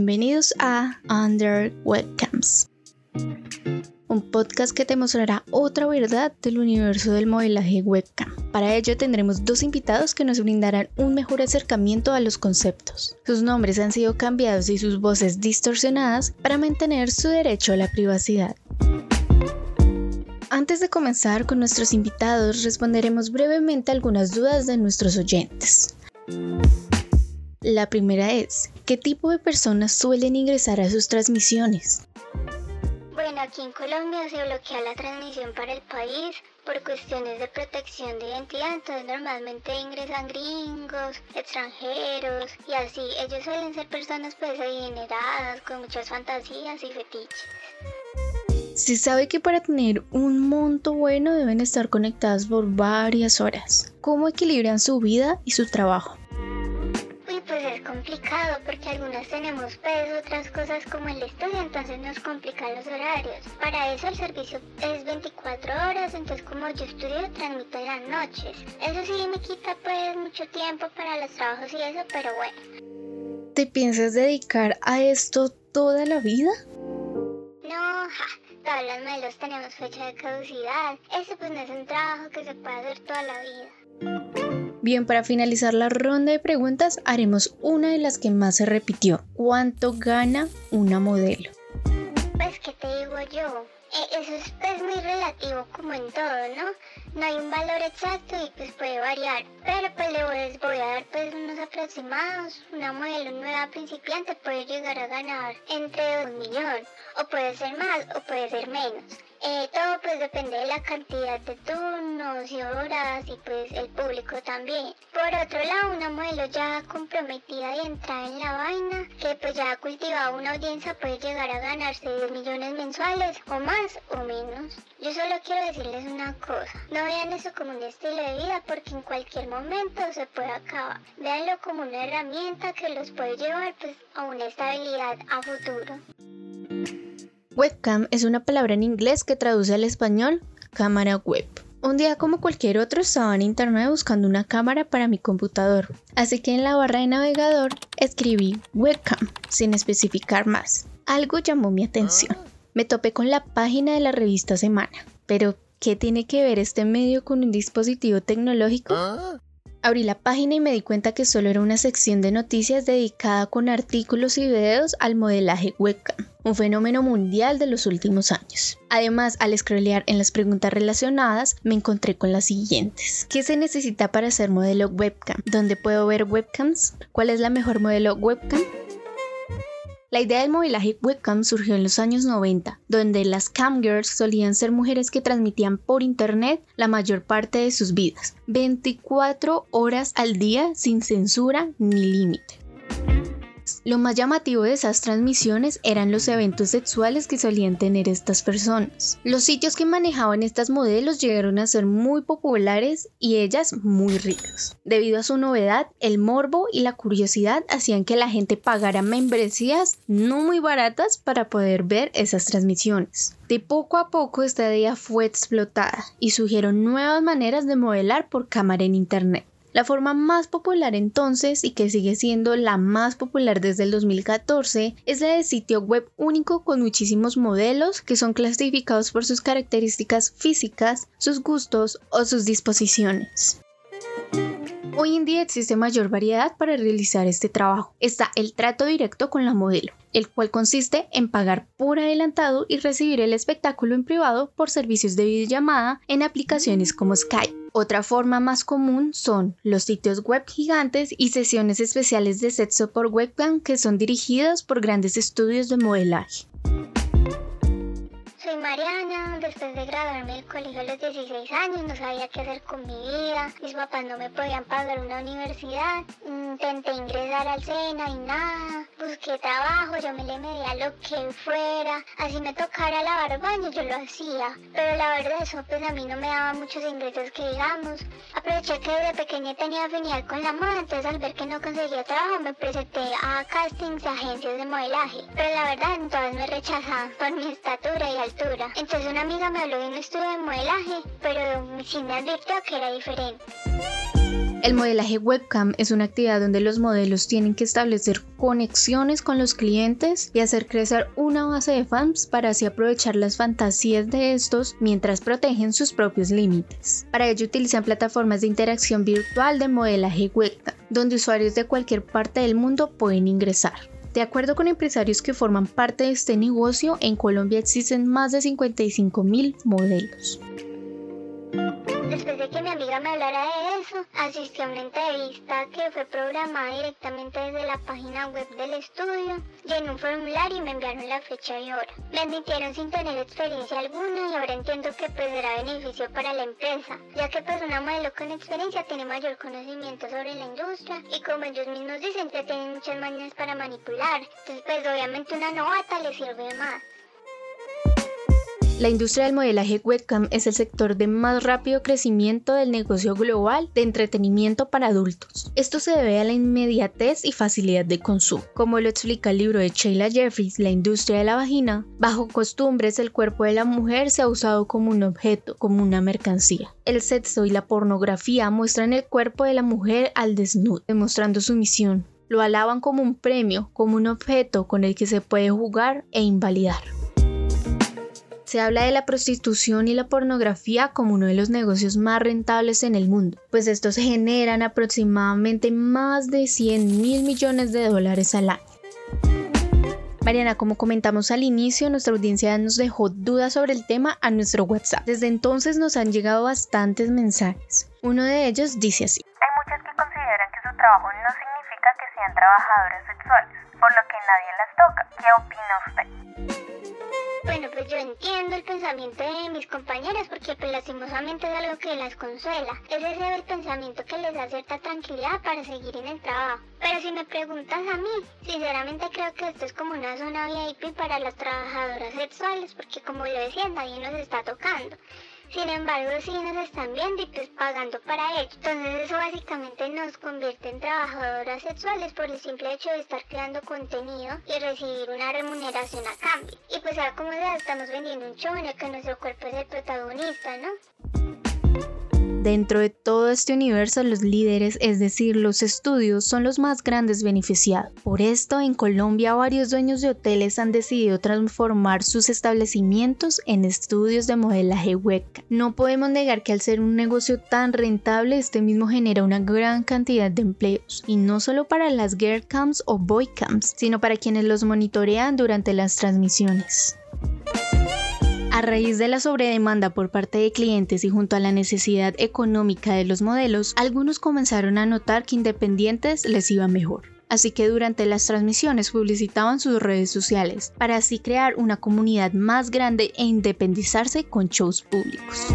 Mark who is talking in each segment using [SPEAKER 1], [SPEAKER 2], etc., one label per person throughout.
[SPEAKER 1] bienvenidos a Under Webcams, un podcast que te mostrará otra verdad del universo del modelaje webcam. Para ello tendremos dos invitados que nos brindarán un mejor acercamiento a los conceptos. Sus nombres han sido cambiados y sus voces distorsionadas para mantener su derecho a la privacidad. Antes de comenzar con nuestros invitados, responderemos brevemente algunas dudas de nuestros oyentes. La primera es, ¿qué tipo de personas suelen ingresar a sus transmisiones?
[SPEAKER 2] Bueno, aquí en Colombia se bloquea la transmisión para el país por cuestiones de protección de identidad, entonces normalmente ingresan gringos, extranjeros y así. Ellos suelen ser personas pues adineradas, con muchas fantasías y fetiches.
[SPEAKER 1] Se sabe que para tener un monto bueno deben estar conectadas por varias horas. ¿Cómo equilibran su vida y su trabajo?
[SPEAKER 2] Es complicado porque algunas tenemos peso, otras cosas como el estudio, entonces nos complican los horarios. Para eso el servicio es 24 horas, entonces como yo estudio transmito en las noches. Eso sí me quita pues mucho tiempo para los trabajos y eso, pero bueno.
[SPEAKER 1] ¿Te piensas dedicar a esto toda la vida?
[SPEAKER 2] No, ja, todos los modelos tenemos fecha de caducidad. Eso pues no es un trabajo que se puede hacer toda la vida.
[SPEAKER 1] Bien, para finalizar la ronda de preguntas, haremos una de las que más se repitió. ¿Cuánto gana una modelo?
[SPEAKER 2] Pues, ¿qué te digo yo? Eh, eso es pues, muy relativo como en todo, ¿no? No hay un valor exacto y pues puede variar. Pero pues les voy a dar pues unos aproximados. Una modelo nueva principiante puede llegar a ganar entre un millón. O puede ser más o puede ser menos. Eh, todo pues depende de la cantidad de turnos y horas y pues el público también. Por otro lado, una modelo ya comprometida y entrada en la vaina, que pues ya ha cultivado una audiencia, puede llegar a ganarse 10 millones mensuales o más o menos. Yo solo quiero decirles una cosa, no vean eso como un estilo de vida porque en cualquier momento se puede acabar. Véanlo como una herramienta que los puede llevar pues a una estabilidad a futuro.
[SPEAKER 1] Webcam es una palabra en inglés que traduce al español cámara web. Un día como cualquier otro estaba en internet buscando una cámara para mi computador, así que en la barra de navegador escribí webcam sin especificar más. Algo llamó mi atención. Me topé con la página de la revista Semana, pero ¿qué tiene que ver este medio con un dispositivo tecnológico? Abrí la página y me di cuenta que solo era una sección de noticias dedicada con artículos y videos al modelaje webcam, un fenómeno mundial de los últimos años. Además, al scrollear en las preguntas relacionadas, me encontré con las siguientes. ¿Qué se necesita para ser modelo webcam? ¿Dónde puedo ver webcams? ¿Cuál es la mejor modelo webcam? La idea del modelaje webcam surgió en los años 90, donde las camgirls solían ser mujeres que transmitían por internet la mayor parte de sus vidas, 24 horas al día sin censura ni límite. Lo más llamativo de esas transmisiones eran los eventos sexuales que solían tener estas personas. Los sitios que manejaban estas modelos llegaron a ser muy populares y ellas muy ricas. Debido a su novedad, el morbo y la curiosidad hacían que la gente pagara membresías no muy baratas para poder ver esas transmisiones. De poco a poco esta idea fue explotada y surgieron nuevas maneras de modelar por cámara en internet. La forma más popular entonces y que sigue siendo la más popular desde el 2014 es la de sitio web único con muchísimos modelos que son clasificados por sus características físicas, sus gustos o sus disposiciones. Hoy en día existe mayor variedad para realizar este trabajo. Está el trato directo con la modelo, el cual consiste en pagar por adelantado y recibir el espectáculo en privado por servicios de videollamada en aplicaciones como Skype. Otra forma más común son los sitios web gigantes y sesiones especiales de sexo por webcam que son dirigidos por grandes estudios de modelaje.
[SPEAKER 2] Soy Mariana, después de graduarme del colegio a los 16 años no sabía qué hacer con mi vida, mis papás no me podían pagar una universidad, intenté ingresar al SENA y nada, busqué trabajo, yo me le medía lo que fuera, así me tocara lavar baño yo lo hacía, pero la verdad eso pues a mí no me daba muchos ingresos que digamos, aproveché que desde pequeña tenía afinidad con la moda, entonces al ver que no conseguía trabajo me presenté a castings, a agencias de modelaje, pero la verdad todas me rechazaban por mi estatura y altura entonces una amiga me habló de un estudio de modelaje, pero sí me advirtió que era diferente.
[SPEAKER 1] El modelaje webcam es una actividad donde los modelos tienen que establecer conexiones con los clientes y hacer crecer una base de fans para así aprovechar las fantasías de estos mientras protegen sus propios límites. Para ello utilizan plataformas de interacción virtual de modelaje webcam, donde usuarios de cualquier parte del mundo pueden ingresar. De acuerdo con empresarios que forman parte de este negocio, en Colombia existen más de 55 mil modelos.
[SPEAKER 2] Después de que mi amiga me hablara de eso, asistí a una entrevista que fue programada directamente desde la página web del estudio, llené un formulario y me enviaron la fecha y hora. Me admitieron sin tener experiencia alguna y ahora entiendo que pues era beneficio para la empresa, ya que pues una modelo con experiencia tiene mayor conocimiento sobre la industria y como ellos mismos dicen que tienen muchas maneras para manipular, entonces pues obviamente una novata le sirve más.
[SPEAKER 1] La industria del modelaje webcam es el sector de más rápido crecimiento del negocio global de entretenimiento para adultos. Esto se debe a la inmediatez y facilidad de consumo. Como lo explica el libro de Sheila Jeffries, La industria de la vagina, bajo costumbres el cuerpo de la mujer se ha usado como un objeto, como una mercancía. El sexo y la pornografía muestran el cuerpo de la mujer al desnudo, demostrando su misión. Lo alaban como un premio, como un objeto con el que se puede jugar e invalidar. Se habla de la prostitución y la pornografía como uno de los negocios más rentables en el mundo, pues estos generan aproximadamente más de 100 mil millones de dólares al año. Mariana, como comentamos al inicio, nuestra audiencia nos dejó dudas sobre el tema a nuestro WhatsApp. Desde entonces nos han llegado bastantes mensajes. Uno de ellos dice así.
[SPEAKER 3] Hay muchas que consideran que su trabajo no significa que sean trabajadoras sexuales, por lo que nadie las toca. ¿Qué opina usted?
[SPEAKER 2] Bueno, pues yo entiendo el pensamiento de mis compañeras porque pues lastimosamente es algo que las consuela. Es ese el pensamiento que les da cierta tranquilidad para seguir en el trabajo. Pero si me preguntas a mí, sinceramente creo que esto es como una zona VIP para las trabajadoras sexuales porque como lo decía, nadie nos está tocando. Sin embargo, sí nos están viendo y pues pagando para ello. Entonces eso básicamente nos convierte en trabajadoras sexuales por el simple hecho de estar creando contenido y recibir una remuneración a cambio. Y pues sea como sea, estamos vendiendo un show en el que nuestro cuerpo es el protagonista, ¿no?
[SPEAKER 1] Dentro de todo este universo, los líderes, es decir, los estudios, son los más grandes beneficiados. Por esto, en Colombia, varios dueños de hoteles han decidido transformar sus establecimientos en estudios de modelaje web. No podemos negar que al ser un negocio tan rentable, este mismo genera una gran cantidad de empleos, y no solo para las girl cams o boy cams, sino para quienes los monitorean durante las transmisiones. A raíz de la sobredemanda por parte de clientes y junto a la necesidad económica de los modelos, algunos comenzaron a notar que independientes les iba mejor. Así que durante las transmisiones publicitaban sus redes sociales para así crear una comunidad más grande e independizarse con shows públicos.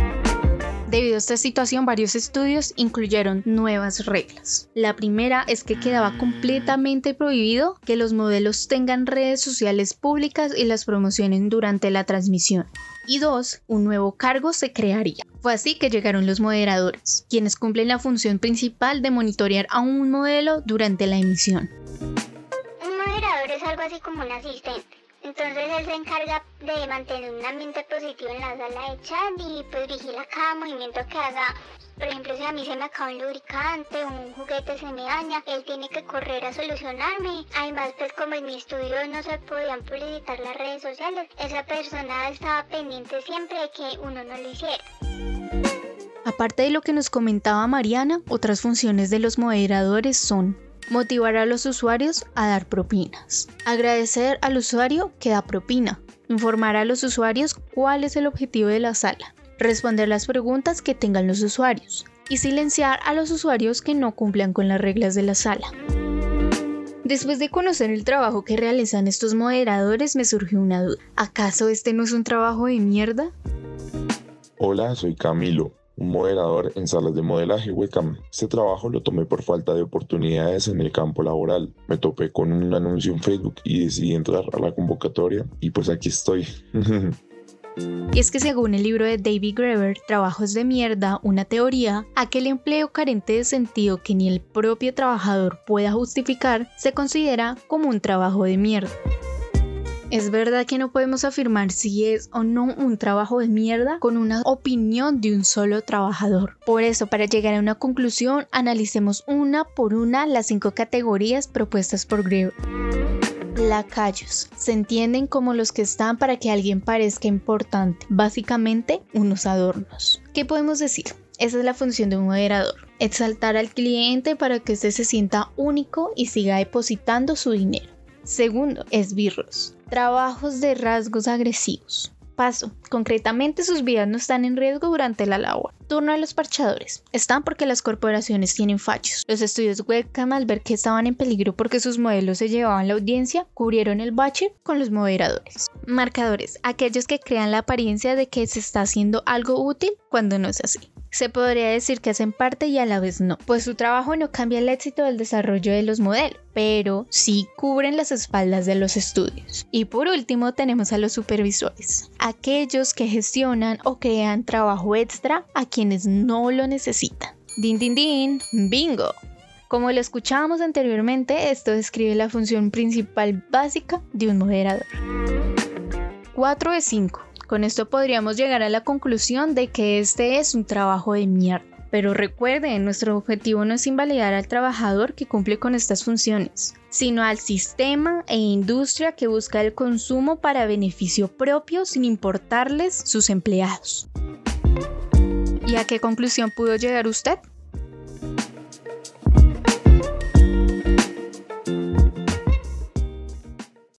[SPEAKER 1] Debido a esta situación, varios estudios incluyeron nuevas reglas. La primera es que quedaba completamente prohibido que los modelos tengan redes sociales públicas y las promocionen durante la transmisión y dos, un nuevo cargo se crearía. Fue así que llegaron los moderadores, quienes cumplen la función principal de monitorear a un modelo durante la emisión.
[SPEAKER 2] Un moderador es algo así como un asistente. Entonces él se encarga de mantener un ambiente positivo en la sala de chat y pues vigila cada movimiento que haga por ejemplo, si a mí se me acaba un lubricante, un juguete se me daña, él tiene que correr a solucionarme. Además, pues como en mi estudio no se podían publicitar las redes sociales, esa persona estaba pendiente siempre de que uno no lo hiciera.
[SPEAKER 1] Aparte de lo que nos comentaba Mariana, otras funciones de los moderadores son motivar a los usuarios a dar propinas, agradecer al usuario que da propina, informar a los usuarios cuál es el objetivo de la sala, responder las preguntas que tengan los usuarios y silenciar a los usuarios que no cumplan con las reglas de la sala. Después de conocer el trabajo que realizan estos moderadores me surgió una duda. ¿Acaso este no es un trabajo de mierda?
[SPEAKER 4] Hola, soy Camilo, un moderador en salas de modelaje webcam. Este trabajo lo tomé por falta de oportunidades en el campo laboral. Me topé con un anuncio en Facebook y decidí entrar a la convocatoria y pues aquí estoy.
[SPEAKER 1] Y es que según el libro de David Graeber, Trabajos de mierda, una teoría, aquel empleo carente de sentido que ni el propio trabajador pueda justificar, se considera como un trabajo de mierda. Es verdad que no podemos afirmar si es o no un trabajo de mierda con una opinión de un solo trabajador. Por eso, para llegar a una conclusión, analicemos una por una las cinco categorías propuestas por Greer. Lacayos se entienden como los que están para que alguien parezca importante, básicamente unos adornos. ¿Qué podemos decir? Esa es la función de un moderador, exaltar al cliente para que éste se sienta único y siga depositando su dinero. Segundo, esbirros, trabajos de rasgos agresivos. Paso. Concretamente sus vidas no están en riesgo durante la labor. Turno a los parchadores. Están porque las corporaciones tienen fachos. Los estudios webcam al ver que estaban en peligro porque sus modelos se llevaban la audiencia, cubrieron el bache con los moderadores. Marcadores. Aquellos que crean la apariencia de que se está haciendo algo útil cuando no es así se podría decir que hacen parte y a la vez no, pues su trabajo no cambia el éxito del desarrollo de los modelos, pero sí cubren las espaldas de los estudios. Y por último tenemos a los supervisores, aquellos que gestionan o crean trabajo extra a quienes no lo necesitan. Din din din, bingo. Como lo escuchábamos anteriormente, esto describe la función principal básica de un moderador. 4 de 5. Con esto podríamos llegar a la conclusión de que este es un trabajo de mierda. Pero recuerden, nuestro objetivo no es invalidar al trabajador que cumple con estas funciones, sino al sistema e industria que busca el consumo para beneficio propio sin importarles sus empleados. ¿Y a qué conclusión pudo llegar usted?